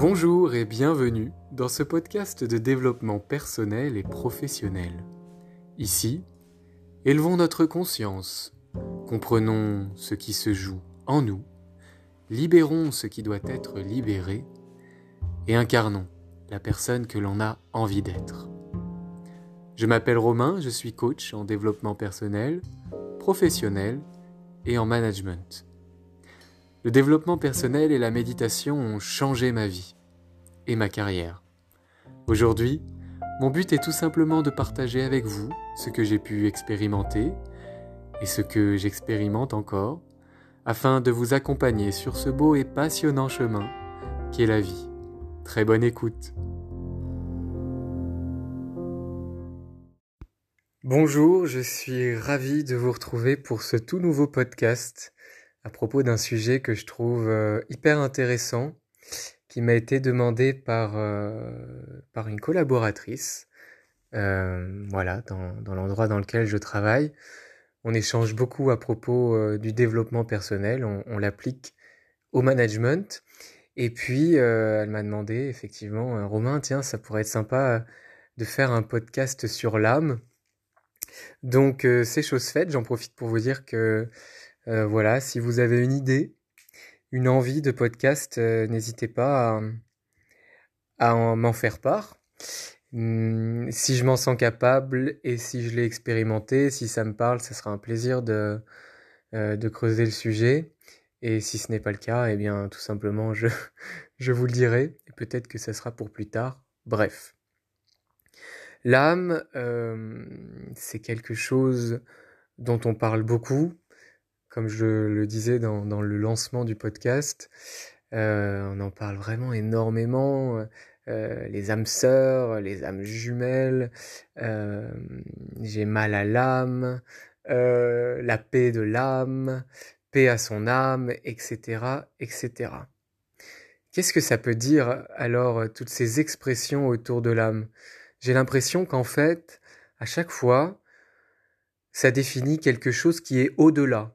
Bonjour et bienvenue dans ce podcast de développement personnel et professionnel. Ici, élevons notre conscience, comprenons ce qui se joue en nous, libérons ce qui doit être libéré et incarnons la personne que l'on a envie d'être. Je m'appelle Romain, je suis coach en développement personnel, professionnel et en management. Le développement personnel et la méditation ont changé ma vie et ma carrière. Aujourd'hui, mon but est tout simplement de partager avec vous ce que j'ai pu expérimenter et ce que j'expérimente encore, afin de vous accompagner sur ce beau et passionnant chemin qu'est la vie. Très bonne écoute. Bonjour, je suis ravi de vous retrouver pour ce tout nouveau podcast à propos d'un sujet que je trouve euh, hyper intéressant, qui m'a été demandé par, euh, par une collaboratrice, euh, voilà, dans, dans l'endroit dans lequel je travaille. On échange beaucoup à propos du développement personnel, on, on l'applique au management. Et puis, elle m'a demandé, effectivement, Romain, tiens, ça pourrait être sympa de faire un podcast sur l'âme. Donc, c'est chose faite, j'en profite pour vous dire que euh, voilà, si vous avez une idée, une envie de podcast, euh, n'hésitez pas à, m'en faire part. Hmm, si je m'en sens capable et si je l'ai expérimenté, si ça me parle, ce sera un plaisir de, euh, creuser le sujet. Et si ce n'est pas le cas, eh bien tout simplement je, je vous le dirai. Et peut-être que ça sera pour plus tard. Bref. L'âme, c'est quelque chose dont on parle beaucoup, comme je le disais dans, dans le lancement du podcast, euh, on en parle vraiment énormément. Euh, les âmes sœurs, les âmes jumelles, euh, j'ai mal à l'âme, euh, la paix de l'âme, paix à son âme, etc., etc. Qu'est-ce que ça peut dire alors toutes ces expressions autour de l'âme? J'ai l'impression qu'en fait, à chaque fois, ça définit quelque chose qui est au-delà,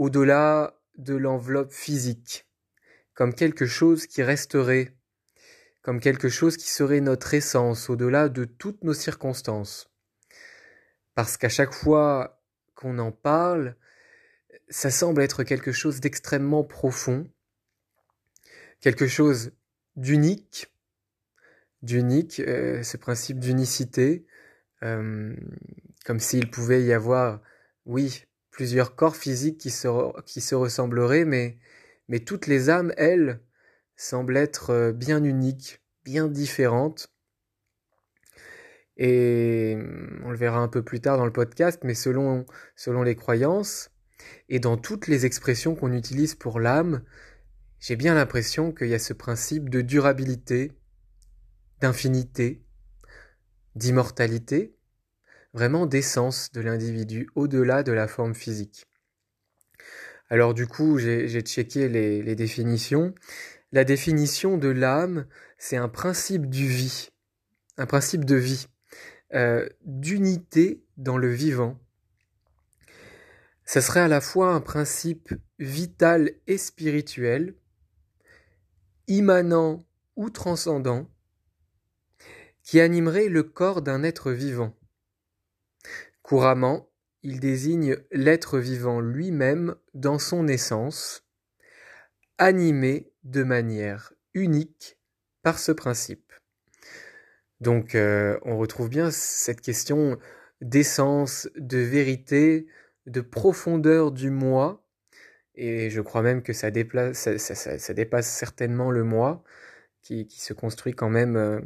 au-delà de l'enveloppe physique, comme quelque chose qui resterait, comme quelque chose qui serait notre essence, au-delà de toutes nos circonstances. Parce qu'à chaque fois qu'on en parle, ça semble être quelque chose d'extrêmement profond, quelque chose d'unique, d'unique, euh, ce principe d'unicité, euh, comme s'il pouvait y avoir, oui, plusieurs corps physiques qui se, ressembleraient, mais, toutes les âmes, elles, semblent être euh, bien uniques, bien différentes. Et mm, on le verra un peu plus tard dans le podcast, mais selon les croyances et dans toutes les expressions qu'on utilise pour l'âme, j'ai bien l'impression qu'il y a ce principe de durabilité, d'infinité, d'immortalité, vraiment d'essence de l'individu au-delà de la forme physique. Alors du coup, j'ai checké les, définitions. La définition de l'âme, c'est un principe du vie, un principe de vie, euh, d'unité dans le vivant. Ça serait à la fois un principe vital et spirituel, immanent ou transcendant, qui animerait le corps d'un être vivant. Couramment, il désigne l'être vivant lui-même dans son essence, animé de manière unique par ce principe. Donc euh, on retrouve bien cette question d'essence, de vérité, de profondeur du moi, et je crois même que ça, dépasse certainement le moi, qui, se construit quand même euh,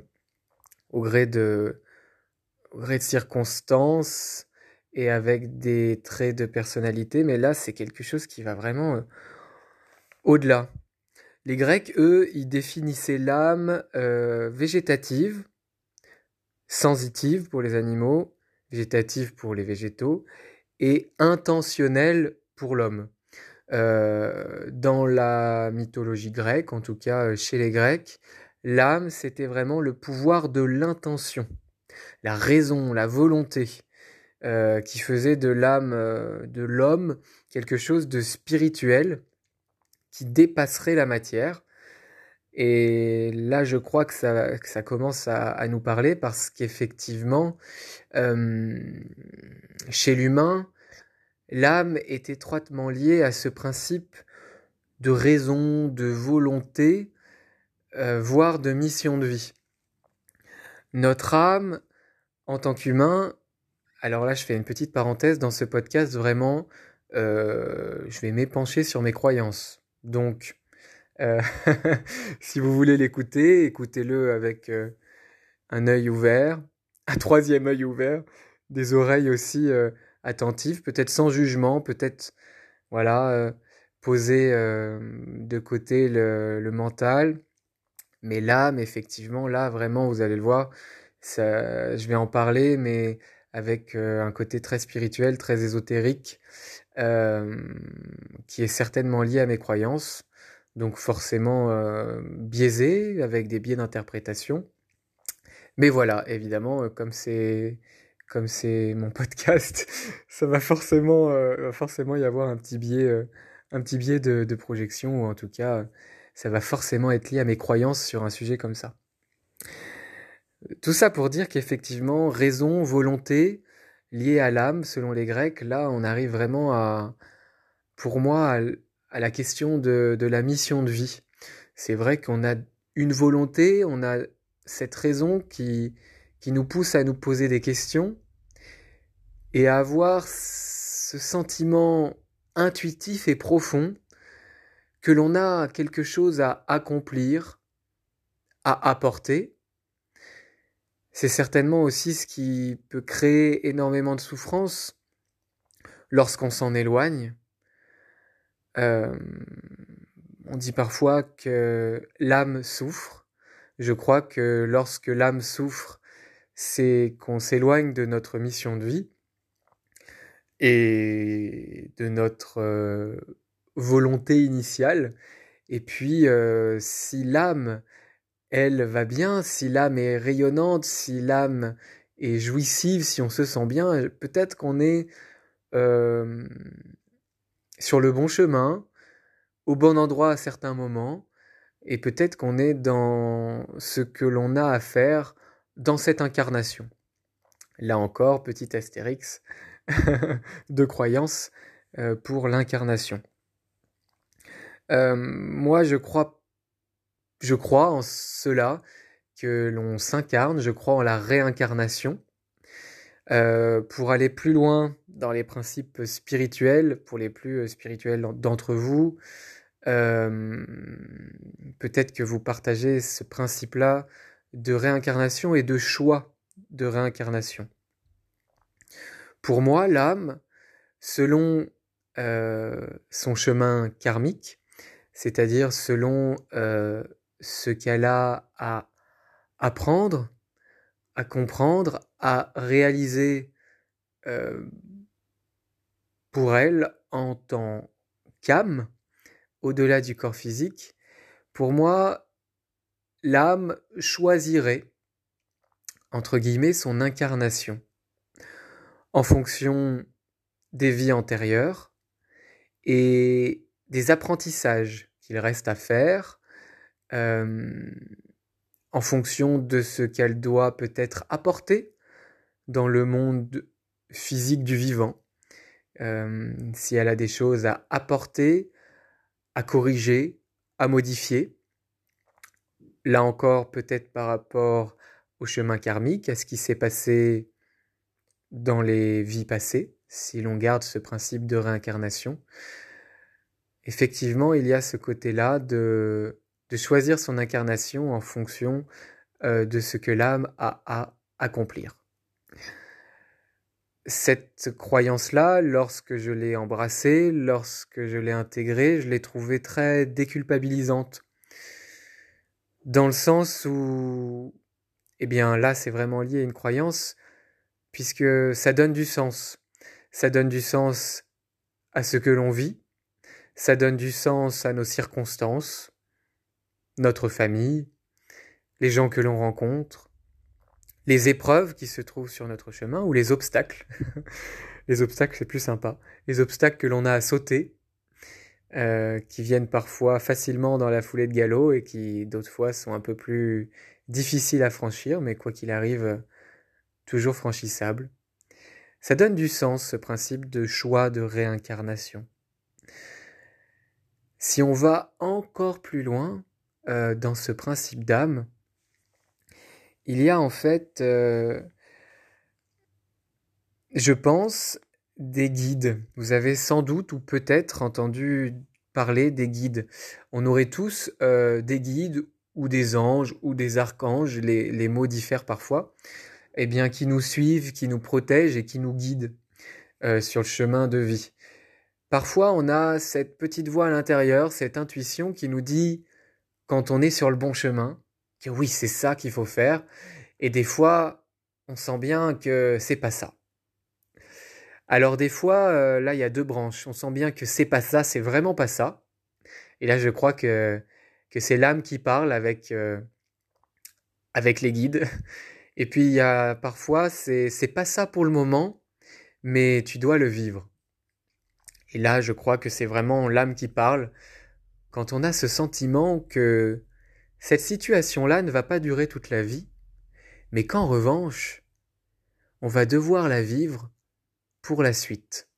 au gré de circonstances, avec des traits de personnalité, mais là c'est quelque chose qui va vraiment euh, au-delà. Les Grecs, eux, ils définissaient l'âme euh, végétative, sensitive pour les animaux, végétative pour les végétaux, et intentionnelle pour l'homme. Euh, dans la mythologie grecque, en tout cas chez les Grecs, l'âme, c'était vraiment le pouvoir de l'intention, la raison, la volonté. Euh, qui faisait de l'âme euh, de l'homme quelque chose de spirituel qui dépasserait la matière Et là, je crois que ça, commence à, nous parler parce qu'effectivement, euh, chez l'humain, l'âme est étroitement liée à ce principe de raison, de volonté, voire de mission de vie. Notre âme, en tant qu'humain, alors là je fais une petite parenthèse dans ce podcast, vraiment, euh, je vais m'épancher sur mes croyances. Donc, euh, si vous voulez l'écouter, écoutez-le avec euh, un œil ouvert, un troisième œil ouvert, des oreilles aussi attentives, peut-être sans jugement, peut-être voilà poser de côté le, mental, mais l'âme, effectivement, là vraiment, vous allez le voir, je vais en parler, mais avec un côté très spirituel, très ésotérique, qui est certainement lié à mes croyances donc forcément euh, biaisé, avec des biais d'interprétation. Mais voilà, évidemment, euh, comme c'est comme c'est mon podcast, ça va forcément, euh, forcément y avoir un petit biais, euh, un petit biais de, projection, ou en tout cas, ça va forcément être lié à mes croyances sur un sujet comme ça. Tout ça pour dire qu'effectivement, raison, volonté, liée à l'âme, selon les Grecs, là, on arrive vraiment à, pour moi, à, la question de, de la mission de vie. C'est vrai qu'on a une volonté, on a cette raison qui, qui nous pousse à nous poser des questions et à avoir ce sentiment intuitif et profond que l'on a quelque chose à accomplir, à apporter. C'est certainement aussi ce qui peut créer énormément de souffrance lorsqu'on s'en éloigne, euh, on dit parfois que l'âme souffre. Je crois que lorsque l'âme souffre, c'est qu'on s'éloigne de notre mission de vie et de notre euh, volonté initiale. Et puis, euh, si l'âme, elle va bien, si l'âme est rayonnante, si l'âme est jouissive, si on se sent bien, peut-être qu'on est euh, sur le bon chemin, au bon endroit à certains moments, et peut-être qu'on est dans ce que l'on a à faire dans cette incarnation. Là encore, petit astérix de croyance euh, pour l'incarnation. Euh, moi, je crois, je crois en cela que l'on s'incarne, je crois en la réincarnation. Euh, pour aller plus loin dans les principes spirituels, pour les plus euh, spirituels d'entre vous, euh, peut-être que vous partagez ce principe-là de réincarnation et de choix de réincarnation. Pour moi, l'âme, selon son chemin karmique, c'est-à-dire selon ce qu'elle a à apprendre, à comprendre, à réaliser euh, pour elle en tant qu'âme, au-delà du corps physique, pour moi, l'âme choisirait, entre guillemets, son incarnation, en fonction des vies antérieures et des apprentissages qu'il reste à faire, euh, en fonction de ce qu'elle doit peut-être apporter dans le monde physique du vivant. Euh, si elle a des choses à apporter, à corriger, à modifier. Là encore, peut-être par rapport au chemin karmique, à ce qui s'est passé dans les vies passées, si l'on garde ce principe de réincarnation. Effectivement, il y a ce côté-là de choisir son incarnation en fonction euh, de ce que l'âme a à accomplir. Cette croyance-là, lorsque je l'ai embrassée, lorsque je l'ai intégrée, je l'ai trouvée très déculpabilisante. Dans le sens où, eh bien là, c'est vraiment lié à une croyance, puisque ça donne du sens. Ça donne du sens à ce que l'on vit, ça donne du sens à nos circonstances, notre famille, les gens que l'on rencontre, les épreuves qui se trouvent sur notre chemin ou les obstacles. les obstacles, c'est plus sympa. Les obstacles que l'on a à sauter. euh, qui viennent parfois facilement dans la foulée de galop et qui d'autres fois sont un peu plus difficiles à franchir, mais quoi qu'il arrive, toujours franchissables. Ça donne du sens, ce principe de choix de réincarnation. Si on va encore plus loin euh, dans ce principe d'âme, il y a en fait, euh, je pense, des guides. Vous avez sans doute ou peut-être entendu parler des guides. On aurait tous euh, des guides ou des anges ou des archanges, les, les, mots diffèrent parfois, eh bien qui nous suivent, qui nous protègent et qui nous guident sur le chemin de vie. Parfois on a cette petite voix à l'intérieur, cette intuition qui nous dit quand on est sur le bon chemin, que oui c'est ça qu'il faut faire, et des fois on sent bien que c'est pas ça. Alors des fois, euh, là, il y a deux branches. On sent bien que c'est pas ça, c'est vraiment pas ça. Et là, je crois que, c'est l'âme qui parle avec, euh, avec les guides. Et puis, parfois, c'est, c'est pas ça pour le moment, mais tu dois le vivre. Et là, je crois que c'est vraiment l'âme qui parle quand on a ce sentiment que cette situation-là ne va pas durer toute la vie, mais qu'en revanche, on va devoir la vivre pour la suite.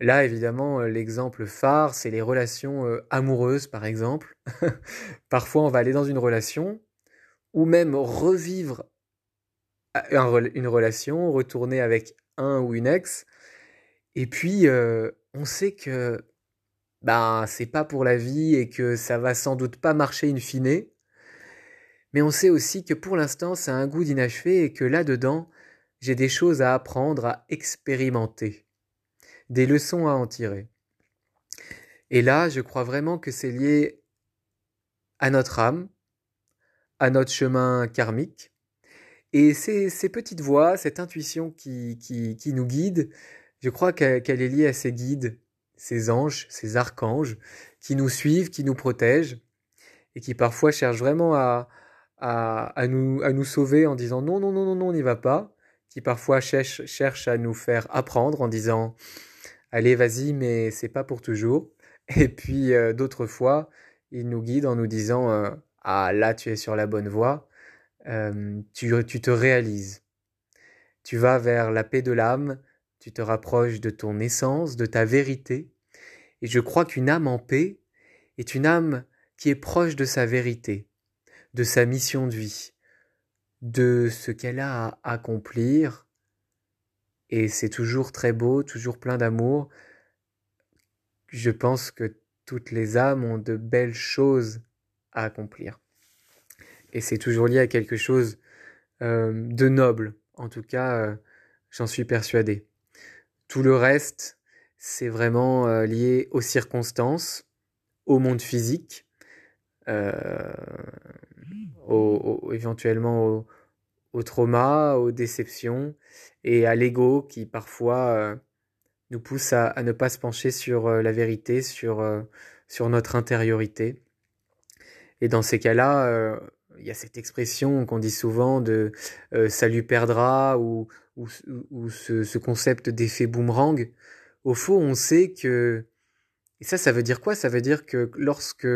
Là, évidemment, euh, l'exemple phare, c'est les relations euh, amoureuses, par exemple. Parfois, on va aller dans une relation, ou même revivre une relation, retourner avec un ou une ex, et puis euh, on sait que ben c'est pas pour la vie et que ça va sans doute pas marcher in fine, mais on sait aussi que pour l'instant, ça a un goût d'inachevé et que là-dedans, j'ai des choses à apprendre, à expérimenter, des leçons à en tirer. Et là, je crois vraiment que c'est lié à notre âme, à notre chemin karmique, et ces, petites voix, cette intuition qui, qui nous guide, je crois qu'elle est liée à ces guides, ces anges, ces archanges, qui nous suivent, qui nous protègent, et qui parfois cherchent vraiment à, à, à, nous, à nous sauver en disant non, non, non, non, non, on n'y va pas, qui parfois cherche, à nous faire apprendre en disant allez vas-y mais c'est pas pour toujours. Et puis euh, d'autres fois il nous guide en nous disant euh, ah là tu es sur la bonne voie. Euh, tu, tu te réalises. Tu vas vers la paix de l'âme tu te rapproches de ton essence de ta vérité et je crois qu'une âme en paix est une âme qui est proche de sa vérité de sa mission de vie de ce qu'elle a à accomplir. Et c'est toujours très beau, toujours plein d'amour. Je pense que toutes les âmes ont de belles choses à accomplir. Et c'est toujours lié à quelque chose euh, de noble. En tout cas, euh, j'en suis persuadé. Tout le reste, c'est vraiment euh, lié aux circonstances, au monde physique, au, éventuellement au, au, trauma, aux déceptions et à l'ego qui parfois euh, nous pousse à, à, ne pas se pencher sur euh, la vérité, sur, euh, sur notre intériorité. Et dans ces cas-là, il y a cette expression qu'on dit souvent de ça lui perdra ou, ou, ce, ce, concept d'effet boomerang. Au fond, on sait que... Et ça, ça veut dire quoi? Ça veut dire que lorsque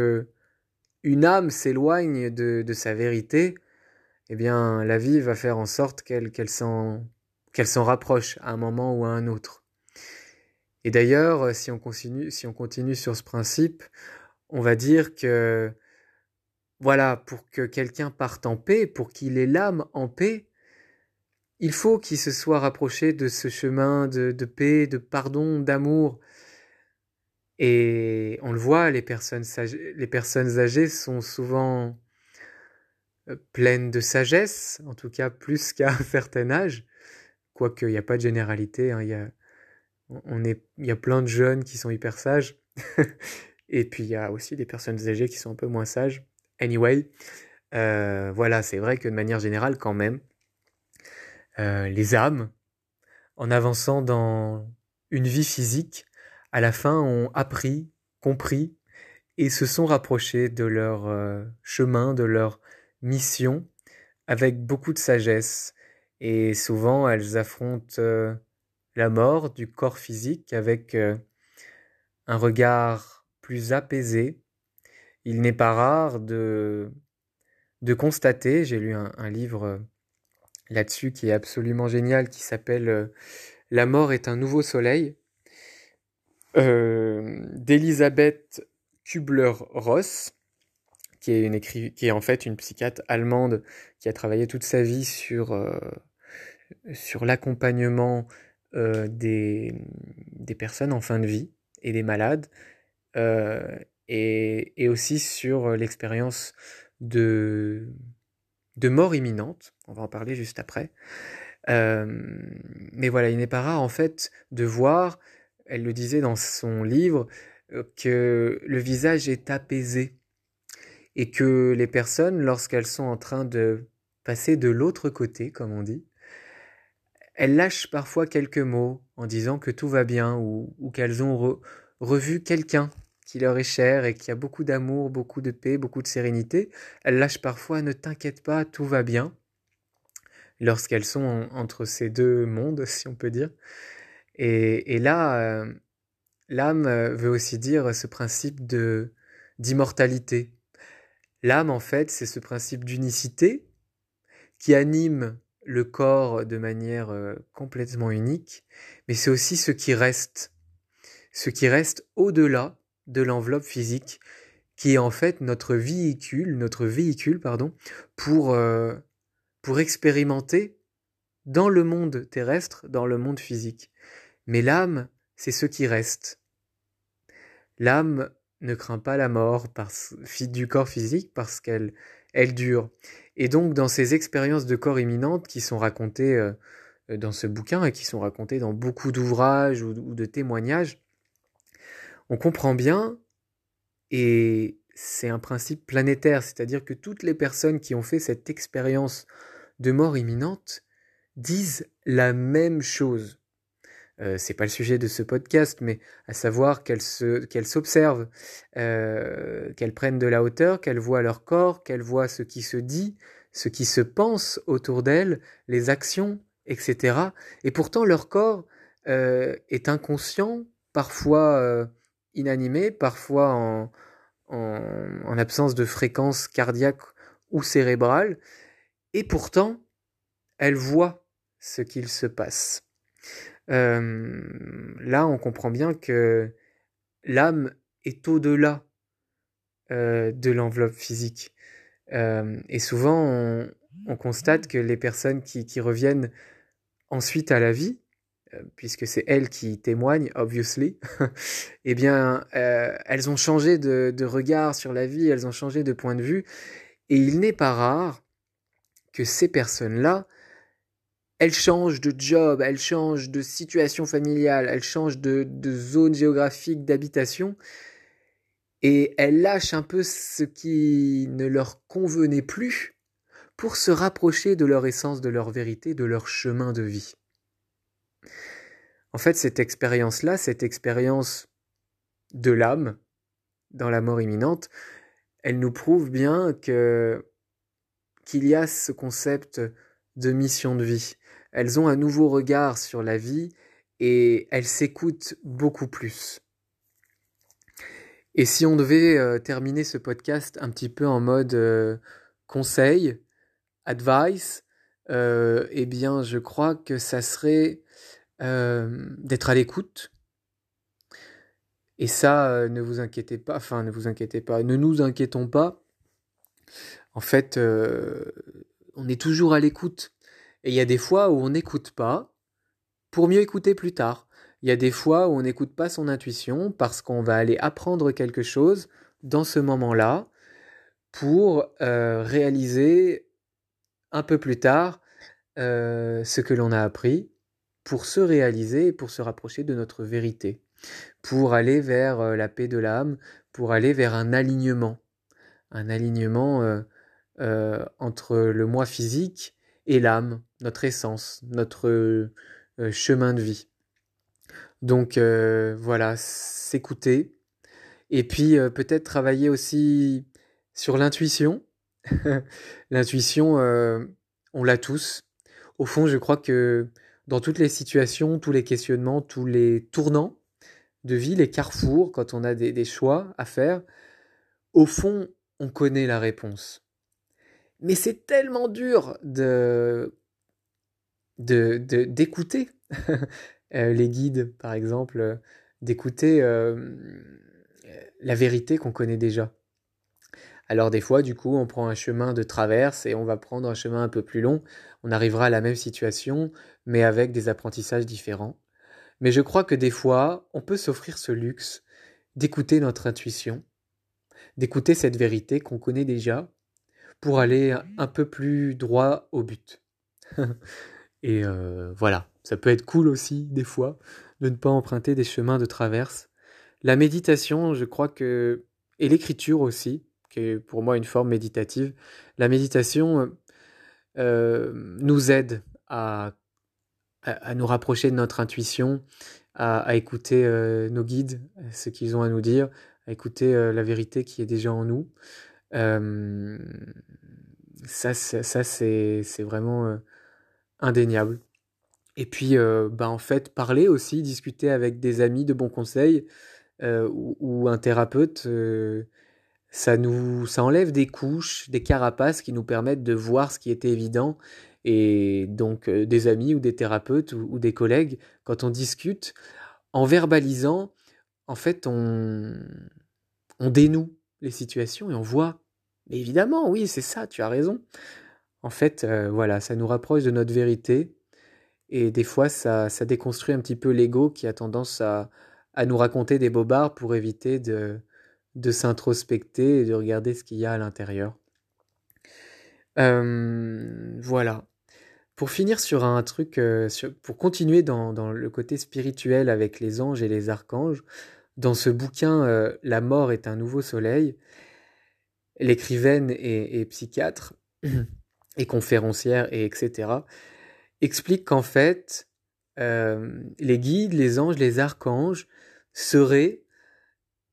une âme s'éloigne de, de, sa vérité, eh bien, la vie va faire en sorte qu'elle qu'elle s'en qu'elle s'en rapproche à un moment ou à un autre. Et d'ailleurs, si on continue si on continue sur ce principe, on va dire que voilà, pour que quelqu'un parte en paix, pour qu'il ait l'âme en paix, il faut qu'il se soit rapproché de ce chemin de, paix, de pardon, d'amour, et on le voit, les personnes, âgées sont souvent euh, pleines de sagesse, en tout cas plus qu'à un certain âge, quoique il n'y a pas de généralité, hein, il, y a, y a plein de jeunes qui sont hyper sages, et puis il y a aussi des personnes âgées qui sont un peu moins sages. Anyway, euh, voilà, c'est vrai que de manière générale, quand même, euh, les âmes, en avançant dans une vie physique, à la fin ont appris, compris et se sont rapprochés de leur euh, chemin, de leur mission avec beaucoup de sagesse. Et souvent, elles affrontent la mort du corps physique avec un regard plus apaisé. Il n'est pas rare de, constater, j'ai lu un, livre là-dessus qui est absolument génial, qui s'appelle La mort est un nouveau soleil, d'Elisabeth Kubler-Ross, qui est, une en fait une psychiatre allemande qui a travaillé toute sa vie sur, l'accompagnement euh, des, personnes en fin de vie et des malades, euh, et, aussi sur l'expérience de, mort imminente, on va en parler juste après. Euh, mais voilà, il n'est pas rare en fait de voir, elle le disait dans son livre, que le visage est apaisé et que les personnes, lorsqu'elles sont en train de passer de l'autre côté, comme on dit, elles lâchent parfois quelques mots en disant que tout va bien ou, qu'elles ont revu quelqu'un qui leur est cher et qui a beaucoup d'amour, beaucoup de paix, beaucoup de sérénité. Elles lâchent parfois ne t'inquiète pas, tout va bien lorsqu'elles sont entre ces deux mondes, si on peut dire. Et, là, euh, l'âme veut aussi dire ce principe d'immortalité. L'âme, en fait, c'est ce principe d'unicité qui anime le corps de manière euh, complètement unique, mais c'est aussi ce qui reste, ce qui reste au-delà de l'enveloppe physique, qui est en fait notre véhicule, notre véhicule, pardon, pour, euh, pour expérimenter dans le monde terrestre, dans le monde physique. Mais l'âme, c'est ce qui reste. L'âme ne craint pas la mort du corps physique parce qu'elle elle dure. Et donc, dans ces expériences de corps imminentes qui sont racontées euh, dans ce bouquin et qui sont racontées dans beaucoup d'ouvrages ou, de témoignages, on comprend bien, et c'est un principe planétaire, c'est-à-dire que toutes les personnes qui ont fait cette expérience de mort imminente disent la même chose. Euh, c'est pas le sujet de ce podcast, mais à savoir qu'elles s'observent, euh, qu'elles prennent de la hauteur, qu'elles voient leur corps, qu'elles voient ce qui se dit, ce qui se pense autour d'elles, les actions, etc. Et pourtant leur corps euh, est inconscient, parfois euh, inanimé, parfois en, en, en absence de fréquence cardiaque ou cérébrale, et pourtant elles voient ce qu'il se passe là, on comprend bien que l'âme est au-delà de l'enveloppe physique. et souvent, on, constate que les personnes qui, reviennent ensuite à la vie, puisque c'est elles qui témoignent, obviously, eh bien, elles ont changé de, regard sur la vie, elles ont changé de point de vue, et il n'est pas rare que ces personnes-là elle change de job, elle change de situation familiale, elle change de, zone géographique d'habitation, et elle lâche un peu ce qui ne leur convenait plus pour se rapprocher de leur essence, de leur vérité, de leur chemin de vie. En fait, cette expérience-là, cette expérience de l'âme, dans la mort imminente, elle nous prouve bien qu'il y a ce concept de mission de vie elles ont un nouveau regard sur la vie et elles s'écoutent beaucoup plus. Et si on devait euh, terminer ce podcast un petit peu en mode euh, conseil, advice, euh, eh bien je crois que ça serait d'être à l'écoute. Et ça, ne vous inquiétez pas, enfin ne vous inquiétez pas, ne nous inquiétons pas. En fait, on est toujours à l'écoute. Et il y a des fois où on n'écoute pas pour mieux écouter plus tard. Il y a des fois où on n'écoute pas son intuition parce qu'on va aller apprendre quelque chose dans ce moment-là pour euh, réaliser un peu plus tard euh, ce que l'on a appris, pour se réaliser et pour se rapprocher de notre vérité, pour aller vers euh, la paix de l'âme, pour aller vers un alignement, un alignement entre le moi physique et l'âme, notre essence, notre euh, chemin de vie. Donc euh, voilà, s'écouter. Et puis euh, peut-être travailler aussi sur l'intuition. l'intuition, on l'a tous. Au fond, je crois que dans toutes les situations, tous les questionnements, tous les tournants de vie, les carrefours, quand on a des, choix à faire, au fond, on connaît la réponse. Mais c'est tellement dur de d'écouter euh, les guides, par exemple, d'écouter euh, la vérité qu'on connaît déjà. Alors des fois, du coup, on prend un chemin de traverse et on va prendre un chemin un peu plus long. On arrivera à la même situation, mais avec des apprentissages différents. Mais je crois que des fois, on peut s'offrir ce luxe d'écouter notre intuition, d'écouter cette vérité qu'on connaît déjà, pour aller un peu plus droit au but. et euh, voilà, ça peut être cool aussi, des fois, de ne pas emprunter des chemins de traverse. La méditation, je crois que, et l'écriture aussi, qui est pour moi une forme méditative. La méditation euh, nous aide à, à, nous rapprocher de notre intuition, à, écouter euh, nos guides, ce qu'ils ont à nous dire, à écouter euh, la vérité qui est déjà en nous. ça, ça c'est vraiment indéniable. Et puis, bah, en fait, parler aussi, discuter avec des amis de bons conseils ou, ou, un thérapeute ça nous ça enlève des couches, des carapaces qui nous permettent de voir ce qui était évident. Et donc euh, des amis ou des thérapeutes ou, des collègues, quand on discute, en verbalisant, en fait, on, dénoue les situations et on voit, mais évidemment, oui, c'est ça, tu as raison. En fait, euh, voilà, ça nous rapproche de notre vérité. Et des fois, ça, déconstruit un petit peu l'ego qui a tendance à, nous raconter des bobards pour éviter de, de s'introspecter et de regarder ce qu'il y a à l'intérieur. Euh, voilà. Pour finir sur un truc, euh, pour continuer dans, le côté spirituel avec les anges et les archanges, dans ce bouquin euh, La mort est un nouveau soleil, l'écrivaine et, psychiatre et conférencière et etc. explique qu'en fait, les guides, les anges, les archanges seraient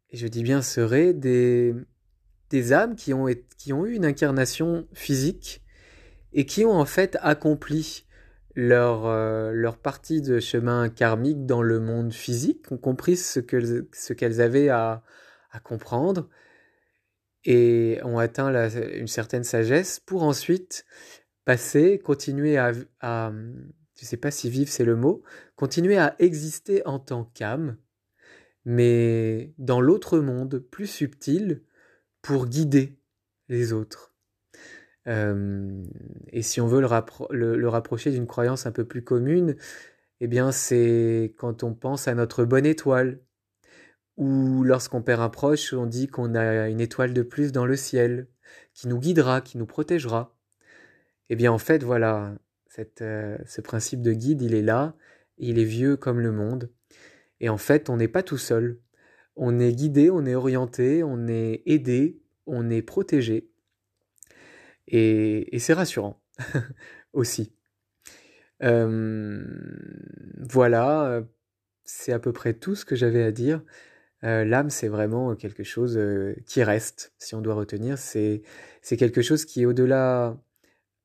et je dis bien seraient des, âmes qui ont eu une incarnation physique et qui ont en fait accompli leur, euh, leur partie de chemin karmique dans le monde physique, ont compris ce qu'elles ce avaient à, à, comprendre et ont atteint une certaine sagesse pour ensuite passer, continuer à, à je ne sais pas si vivre c'est le mot, continuer à exister en tant qu'âme mais dans l'autre monde plus subtil pour guider les autres. Euh, et si on veut le, rapprocher d'une croyance un peu plus commune, eh bien c'est quand on pense à notre bonne étoile, ou lorsqu'on perd un proche, on dit qu'on a une étoile de plus dans le ciel, qui nous guidera, qui nous protégera. Eh bien en fait voilà, euh, ce principe de guide, il est là, il est vieux comme le monde, et en fait, on n'est pas tout seul. On est guidé, on est orienté, on est aidé, on est protégé. Et, c'est rassurant aussi. Euh, voilà, c'est à peu près tout ce que j'avais à dire. Euh, l'âme, c'est vraiment quelque chose euh, qui reste, si on doit retenir. C'est quelque chose qui est au-delà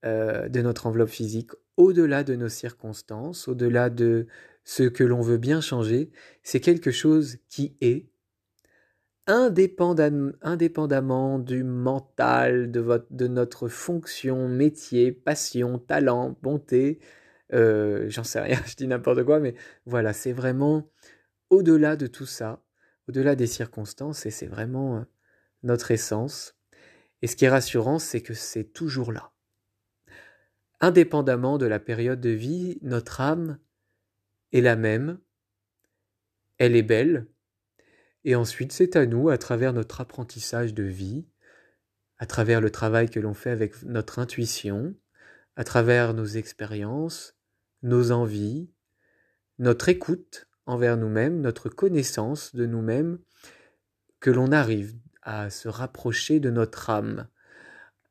de notre enveloppe physique, au-delà de nos circonstances, au-delà de ce que l'on veut bien changer, c'est quelque chose qui est indépendamment du mental, de, notre fonction, métier, passion, talent, bonté, euh, j'en sais rien, je dis n'importe quoi, mais voilà, c'est vraiment au-delà de tout ça, au-delà des circonstances, et c'est vraiment euh, notre essence. Et ce qui est rassurant, c'est que c'est toujours là. Indépendamment de la période de vie, notre âme est la même, elle est belle, et ensuite c'est à nous, à travers notre apprentissage de vie, à travers le travail que l'on fait avec notre intuition, à travers nos expériences, nos envies, notre écoute envers nous-mêmes, notre connaissance de nous-mêmes, que l'on arrive à se rapprocher de notre âme,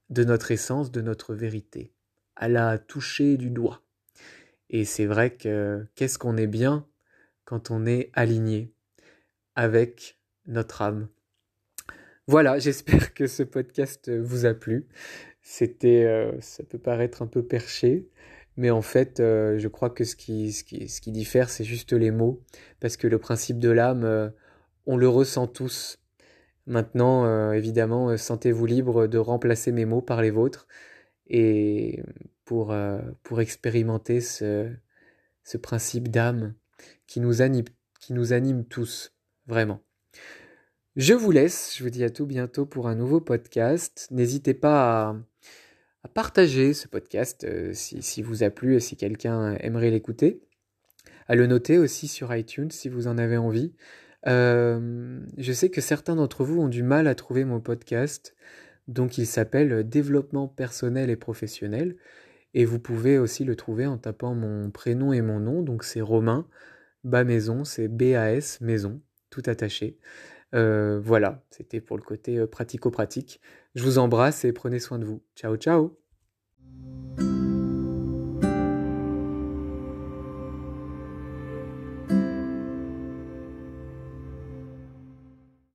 de notre essence, de notre vérité, à la toucher du doigt. Et c'est vrai que qu'est-ce qu'on est bien quand on est aligné avec notre âme. Voilà, j'espère que ce podcast vous a plu. C'était, euh, ça peut paraître un peu perché, Mais en fait, je crois que ce qui, ce qui, ce qui diffère, c'est juste les mots. Parce que le principe de l'âme, on le ressent tous. Maintenant, évidemment, sentez-vous libre de remplacer mes mots par les vôtres. Et pour, expérimenter ce, ce principe d'âme qui qui nous anime tous, vraiment. Je vous laisse, je vous dis à tout bientôt pour un nouveau podcast. N'hésitez pas à, partager ce podcast euh, si, si, vous a plu et si quelqu'un aimerait l'écouter. À le noter aussi sur iTunes si vous en avez envie. Euh, je sais que certains d'entre vous ont du mal à trouver mon podcast, donc il s'appelle Développement personnel et professionnel. Et vous pouvez aussi le trouver en tapant mon prénom et mon nom, donc c'est Romain, Bas Maison, c'est B-A-S Maison, tout attaché. Euh, voilà, c'était pour le côté euh, pratico-pratique. Je vous embrasse et prenez soin de vous. Ciao, ciao